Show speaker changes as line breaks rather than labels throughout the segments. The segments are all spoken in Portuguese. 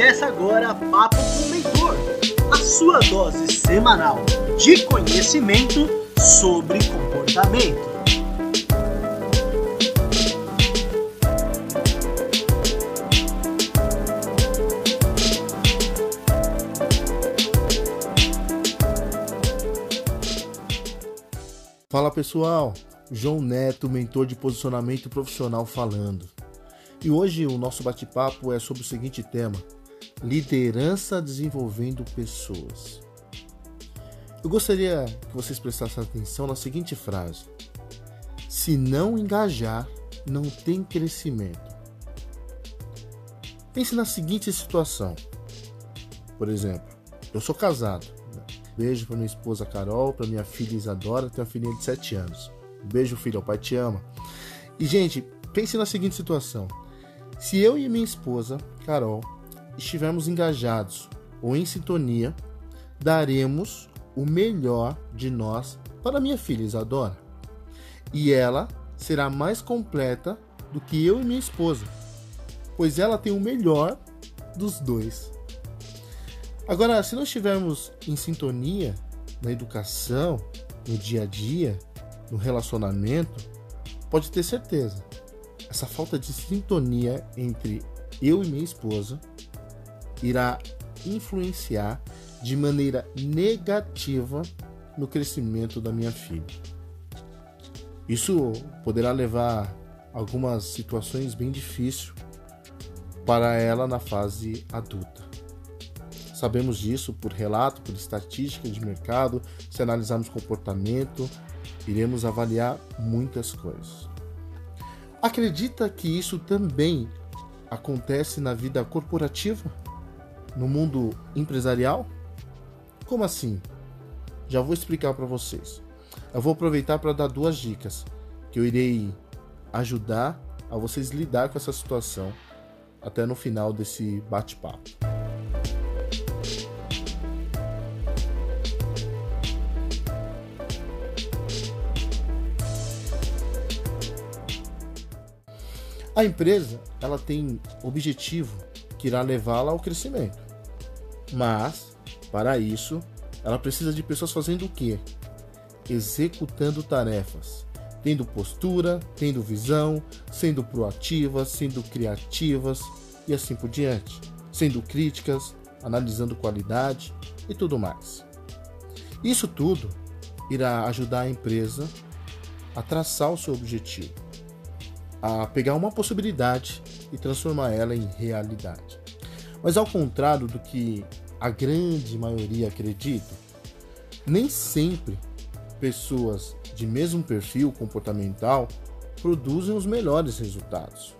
Começa agora Papo com o Mentor, a sua dose semanal de conhecimento sobre comportamento.
Fala pessoal, João Neto, mentor de posicionamento profissional falando. E hoje o nosso bate-papo é sobre o seguinte tema: liderança desenvolvendo pessoas. Eu gostaria que vocês prestassem atenção na seguinte frase: se não engajar, não tem crescimento. Pense na seguinte situação. Por exemplo, eu sou casado. Beijo para minha esposa Carol, para minha filha Isadora, tenho uma filhinha de 7 anos. Beijo, filho, o pai te ama. E, gente, pense na seguinte situação. Se eu e minha esposa, Carol, estivermos engajados ou em sintonia, daremos o melhor de nós para minha filha Isadora. E ela será mais completa do que eu e minha esposa, pois ela tem o melhor dos dois. Agora, se não estivermos em sintonia na educação, no dia a dia, no relacionamento, pode ter certeza essa falta de sintonia entre eu e minha esposa irá influenciar de maneira negativa no crescimento da minha filha. Isso poderá levar algumas situações bem difíceis para ela na fase adulta. Sabemos disso por relato, por estatística de mercado, se analisarmos comportamento, iremos avaliar muitas coisas. Acredita que isso também acontece na vida corporativa? No mundo empresarial? Como assim? Já vou explicar para vocês. Eu vou aproveitar para dar duas dicas que eu irei ajudar a vocês lidar com essa situação até no final desse bate-papo. A empresa ela tem objetivo que irá levá-la ao crescimento. Mas, para isso, ela precisa de pessoas fazendo o quê? Executando tarefas, tendo postura, tendo visão, sendo proativas, sendo criativas e assim por diante, sendo críticas, analisando qualidade e tudo mais. Isso tudo irá ajudar a empresa a traçar o seu objetivo a pegar uma possibilidade e transformar ela em realidade. Mas ao contrário do que a grande maioria acredita, nem sempre pessoas de mesmo perfil comportamental produzem os melhores resultados.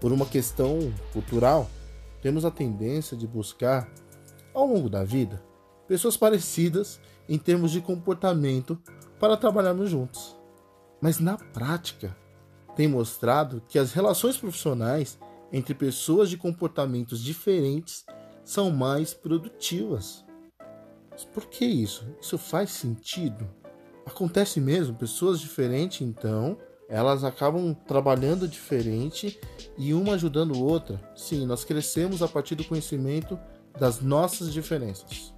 Por uma questão cultural, temos a tendência de buscar, ao longo da vida, pessoas parecidas em termos de comportamento para trabalharmos juntos. Mas na prática, tem mostrado que as relações profissionais entre pessoas de comportamentos diferentes são mais produtivas. Mas por que isso? Isso faz sentido? Acontece mesmo, pessoas diferentes, então, elas acabam trabalhando diferente e uma ajudando outra. Sim, nós crescemos a partir do conhecimento das nossas diferenças.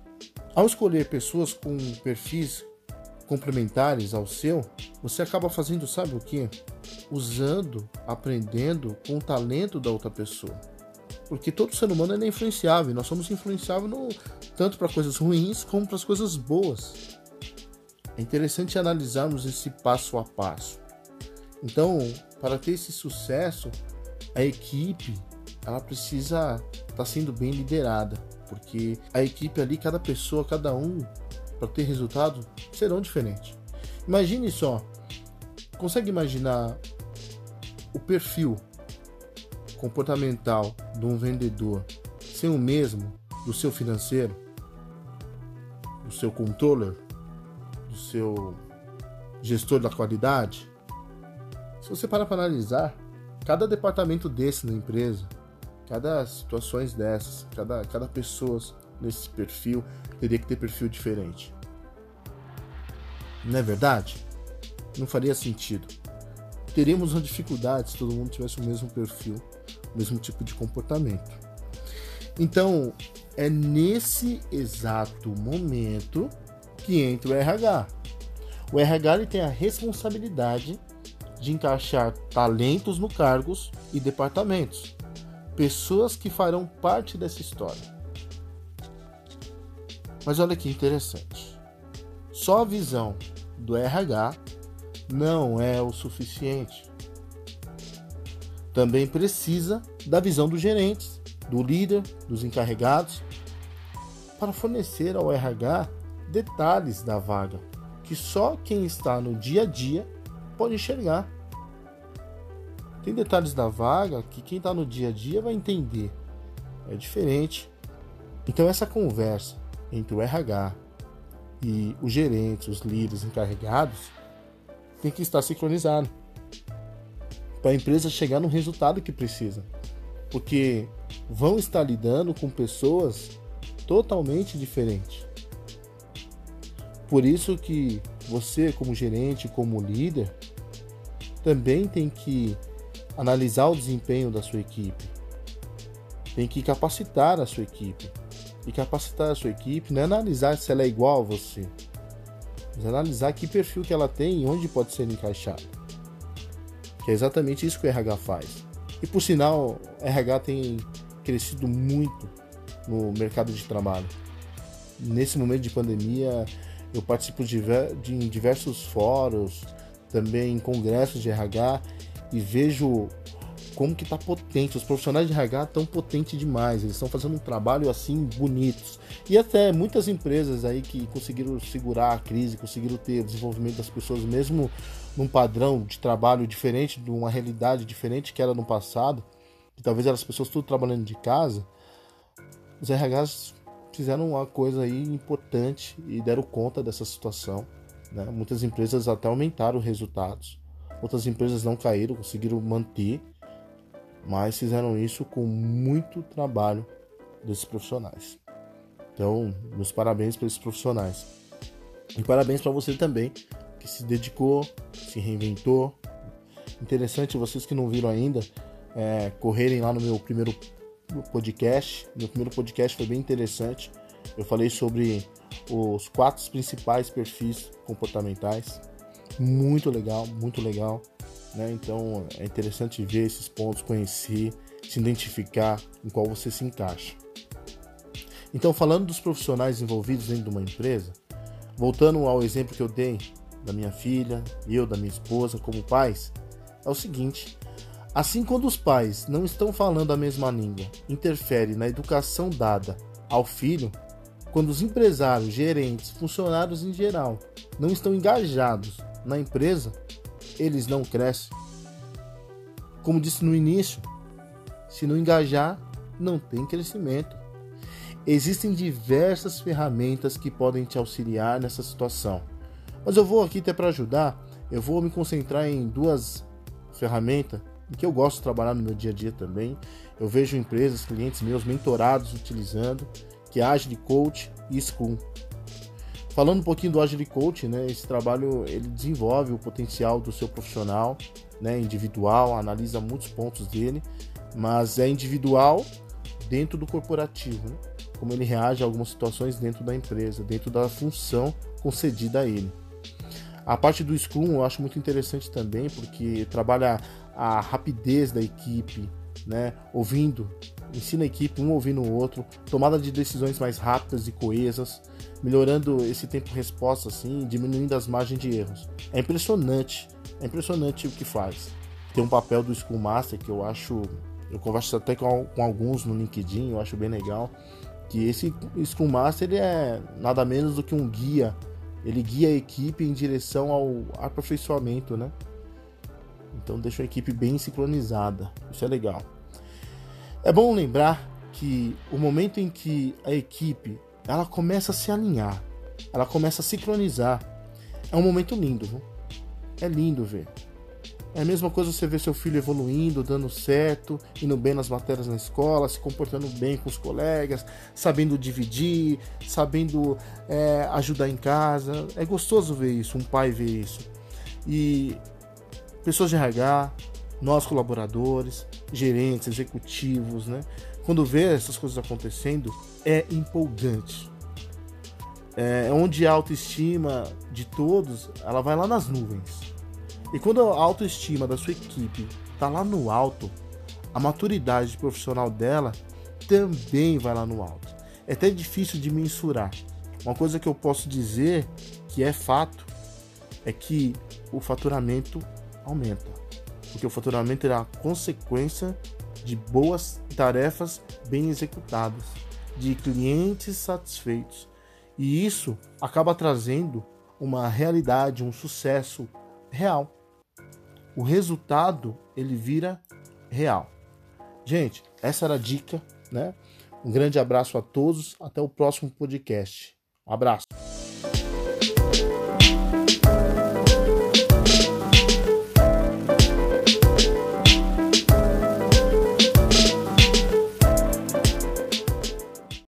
Ao escolher pessoas com perfis complementares ao seu, você acaba fazendo, sabe o que? Usando, aprendendo com o talento da outra pessoa. Porque todo ser humano é influenciável, nós somos influenciáveis no, tanto para coisas ruins como para as coisas boas. É interessante analisarmos esse passo a passo. Então, para ter esse sucesso, a equipe ela precisa estar tá sendo bem liderada, porque a equipe ali, cada pessoa, cada um para ter resultado serão diferentes. Imagine só, consegue imaginar o perfil comportamental de um vendedor ser o mesmo do seu financeiro, do seu controller, do seu gestor da qualidade? Se você parar para analisar, cada departamento desse na empresa, cada situações dessas, cada, cada pessoa nesse perfil teria que ter perfil diferente. Não é verdade? Não faria sentido. Teríamos uma dificuldade se todo mundo tivesse o mesmo perfil, o mesmo tipo de comportamento. Então, é nesse exato momento que entra o RH. O RH ele tem a responsabilidade de encaixar talentos no cargos e departamentos, pessoas que farão parte dessa história. Mas olha que interessante. Só a visão do RH não é o suficiente. Também precisa da visão dos gerentes, do líder, dos encarregados, para fornecer ao RH detalhes da vaga que só quem está no dia a dia pode enxergar. Tem detalhes da vaga que quem está no dia a dia vai entender. É diferente. Então essa conversa entre o RH e os gerentes, os líderes encarregados, tem que estar sincronizado para a empresa chegar no resultado que precisa. Porque vão estar lidando com pessoas totalmente diferentes. Por isso que você, como gerente, como líder, também tem que analisar o desempenho da sua equipe. Tem que capacitar a sua equipe. E capacitar a sua equipe não é analisar se ela é igual a você, analisar que perfil que ela tem e onde pode ser encaixado. Que é exatamente isso que o RH faz. E por sinal, o RH tem crescido muito no mercado de trabalho. Nesse momento de pandemia, eu participo de, de diversos fóruns, também em congressos de RH e vejo como que tá potente. Os profissionais de RH estão potentes demais. Eles estão fazendo um trabalho assim bonitos. E até muitas empresas aí que conseguiram segurar a crise, conseguiram ter o desenvolvimento das pessoas mesmo num padrão de trabalho diferente, de uma realidade diferente que era no passado, que talvez eram as pessoas tudo trabalhando de casa. Os RHs fizeram uma coisa aí importante e deram conta dessa situação. Né? Muitas empresas até aumentaram os resultados. Outras empresas não caíram, conseguiram manter mas fizeram isso com muito trabalho desses profissionais. Então, meus parabéns para esses profissionais. E parabéns para você também, que se dedicou, se reinventou. Interessante, vocês que não viram ainda, é, correrem lá no meu primeiro podcast. Meu primeiro podcast foi bem interessante. Eu falei sobre os quatro principais perfis comportamentais. Muito legal, muito legal. Né? Então é interessante ver esses pontos, conhecer, se identificar em qual você se encaixa. Então, falando dos profissionais envolvidos dentro de uma empresa, voltando ao exemplo que eu dei da minha filha, eu, da minha esposa, como pais, é o seguinte: assim, quando os pais não estão falando a mesma língua, interfere na educação dada ao filho, quando os empresários, gerentes, funcionários em geral não estão engajados na empresa, eles não crescem. Como disse no início, se não engajar, não tem crescimento. Existem diversas ferramentas que podem te auxiliar nessa situação. Mas eu vou aqui até para ajudar, eu vou me concentrar em duas ferramentas que eu gosto de trabalhar no meu dia a dia também. Eu vejo empresas, clientes meus mentorados utilizando, que é Agile Coach e Scrum. Falando um pouquinho do Agile Coach, né, esse trabalho ele desenvolve o potencial do seu profissional, né, individual, analisa muitos pontos dele, mas é individual dentro do corporativo, né, como ele reage a algumas situações dentro da empresa, dentro da função concedida a ele. A parte do Scrum eu acho muito interessante também, porque trabalha a rapidez da equipe, né, ouvindo, ensina a equipe um ouvindo o outro, tomada de decisões mais rápidas e coesas, melhorando esse tempo de resposta assim, diminuindo as margens de erros. É impressionante, é impressionante o que faz. Tem um papel do School Master que eu acho, eu converso até com, com alguns no LinkedIn, eu acho bem legal, que esse School Master ele é nada menos do que um guia, ele guia a equipe em direção ao aperfeiçoamento, né? Então deixa a equipe bem sincronizada, isso é legal. É bom lembrar que o momento em que a equipe ela começa a se alinhar, ela começa a sincronizar. É um momento lindo, viu? é lindo ver. É a mesma coisa você ver seu filho evoluindo, dando certo, indo bem nas matérias na escola, se comportando bem com os colegas, sabendo dividir, sabendo é, ajudar em casa. É gostoso ver isso, um pai ver isso. E pessoas de RH, nós colaboradores, gerentes, executivos, né? quando vê essas coisas acontecendo, é empolgante. É, onde a autoestima de todos, ela vai lá nas nuvens. E quando a autoestima da sua equipe está lá no alto, a maturidade profissional dela também vai lá no alto. É até difícil de mensurar. Uma coisa que eu posso dizer que é fato é que o faturamento aumenta. Porque o faturamento é a consequência de boas tarefas bem executadas, de clientes satisfeitos. E isso acaba trazendo uma realidade, um sucesso real. O resultado ele vira real. Gente, essa era a dica, né? Um grande abraço a todos, até o próximo podcast. Um abraço.